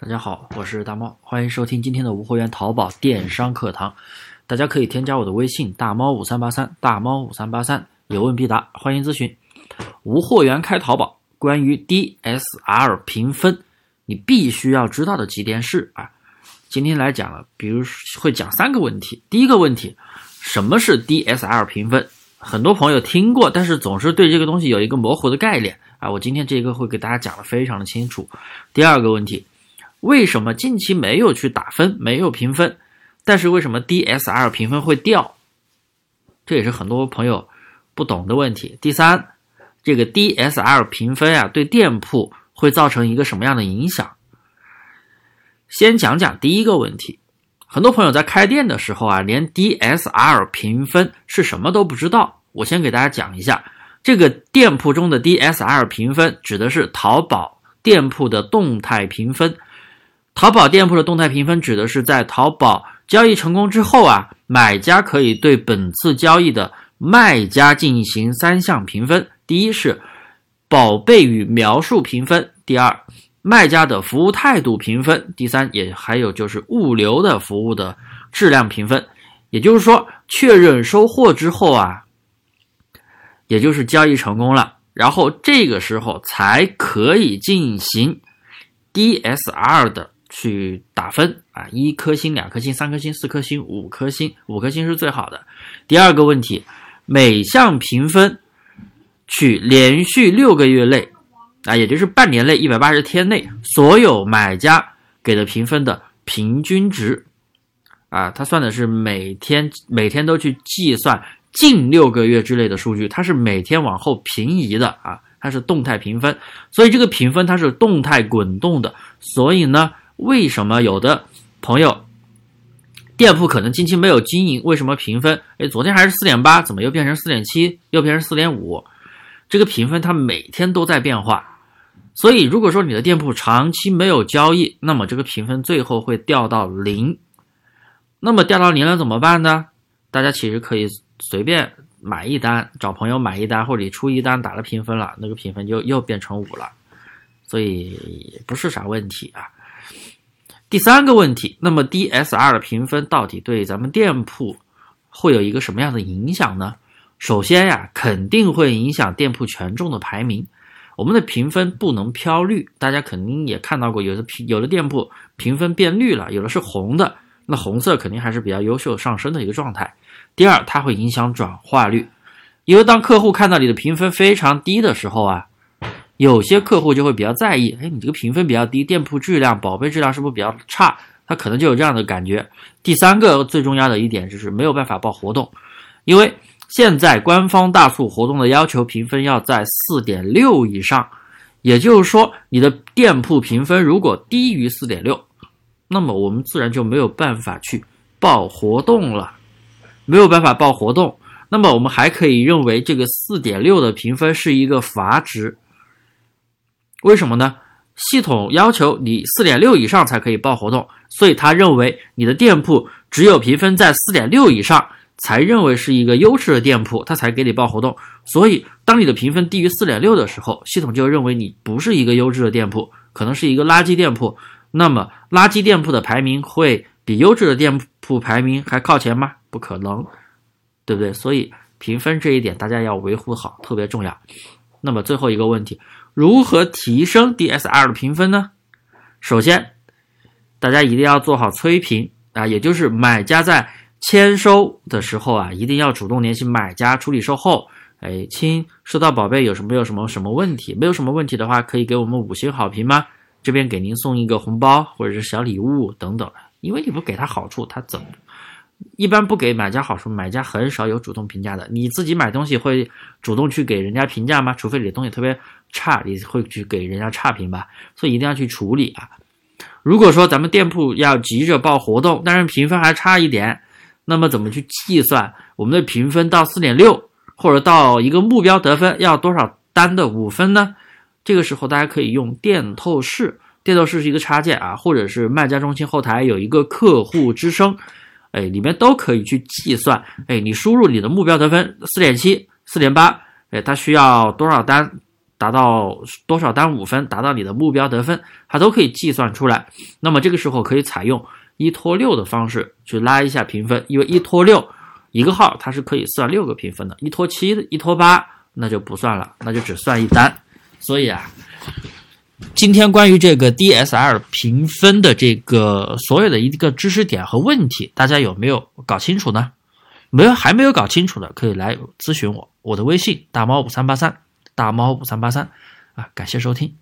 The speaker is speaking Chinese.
大家好，我是大猫，欢迎收听今天的无货源淘宝电商课堂。大家可以添加我的微信大猫五三八三，大猫五三八三，有问必答，欢迎咨询。无货源开淘宝，关于 DSR 评分，你必须要知道的几点是啊，今天来讲了，比如会讲三个问题。第一个问题，什么是 DSR 评分？很多朋友听过，但是总是对这个东西有一个模糊的概念啊。我今天这个会给大家讲的非常的清楚。第二个问题。为什么近期没有去打分，没有评分，但是为什么 DSR 评分会掉？这也是很多朋友不懂的问题。第三，这个 DSR 评分啊，对店铺会造成一个什么样的影响？先讲讲第一个问题。很多朋友在开店的时候啊，连 DSR 评分是什么都不知道。我先给大家讲一下，这个店铺中的 DSR 评分指的是淘宝店铺的动态评分。淘宝店铺的动态评分指的是在淘宝交易成功之后啊，买家可以对本次交易的卖家进行三项评分：第一是宝贝与描述评分；第二，卖家的服务态度评分；第三，也还有就是物流的服务的质量评分。也就是说，确认收货之后啊，也就是交易成功了，然后这个时候才可以进行 DSR 的。去打分啊，一颗星、两颗星、三颗星、四颗星、五颗星，五颗星是最好的。第二个问题，每项评分取连续六个月内啊，也就是半年内一百八十天内所有买家给的评分的平均值啊，它算的是每天每天都去计算近六个月之类的数据，它是每天往后平移的啊，它是动态评分，所以这个评分它是动态滚动的，所以呢。为什么有的朋友店铺可能近期没有经营？为什么评分？哎，昨天还是四点八，怎么又变成四点七？又变成四点五？这个评分它每天都在变化，所以如果说你的店铺长期没有交易，那么这个评分最后会掉到零。那么掉到零了怎么办呢？大家其实可以随便买一单，找朋友买一单，或者你出一单打了评分了，那个评分就又变成五了，所以不是啥问题啊。第三个问题，那么 DSR 的评分到底对咱们店铺会有一个什么样的影响呢？首先呀，肯定会影响店铺权重的排名。我们的评分不能飘绿，大家肯定也看到过，有的评有的店铺评分变绿了，有的是红的，那红色肯定还是比较优秀上升的一个状态。第二，它会影响转化率，因为当客户看到你的评分非常低的时候啊。有些客户就会比较在意，哎，你这个评分比较低，店铺质量、宝贝质量是不是比较差？他可能就有这样的感觉。第三个最重要的一点就是没有办法报活动，因为现在官方大促活动的要求评分要在四点六以上，也就是说你的店铺评分如果低于四点六，那么我们自然就没有办法去报活动了，没有办法报活动，那么我们还可以认为这个四点六的评分是一个阀值。为什么呢？系统要求你四点六以上才可以报活动，所以他认为你的店铺只有评分在四点六以上，才认为是一个优质的店铺，他才给你报活动。所以，当你的评分低于四点六的时候，系统就认为你不是一个优质的店铺，可能是一个垃圾店铺。那么，垃圾店铺的排名会比优质的店铺排名还靠前吗？不可能，对不对？所以，评分这一点大家要维护好，特别重要。那么，最后一个问题。如何提升 DSR 的评分呢？首先，大家一定要做好催评啊，也就是买家在签收的时候啊，一定要主动联系买家处理售后。哎，亲，收到宝贝有什么有什么什么问题？没有什么问题的话，可以给我们五星好评吗？这边给您送一个红包或者是小礼物等等。因为你不给他好处，他怎么？一般不给买家好处，买家很少有主动评价的。你自己买东西会主动去给人家评价吗？除非你的东西特别差，你会去给人家差评吧。所以一定要去处理啊。如果说咱们店铺要急着报活动，但是评分还差一点，那么怎么去计算我们的评分到四点六，或者到一个目标得分要多少单的五分呢？这个时候大家可以用店透视，店透视是一个插件啊，或者是卖家中心后台有一个客户之声。哎，里面都可以去计算。哎，你输入你的目标得分四点七、四点八，哎，它需要多少单达到多少单五分，达到你的目标得分，它都可以计算出来。那么这个时候可以采用一拖六的方式去拉一下评分，因为一拖六一个号它是可以算六个评分的，一拖七、一拖八那就不算了，那就只算一单。所以啊，今天关于这个 D S R 评分的这个所有的一个知识点和问题，大家有没有搞清楚呢？没有还没有搞清楚的，可以来咨询我，我的微信大猫五三八三，大猫五三八三，啊，感谢收听。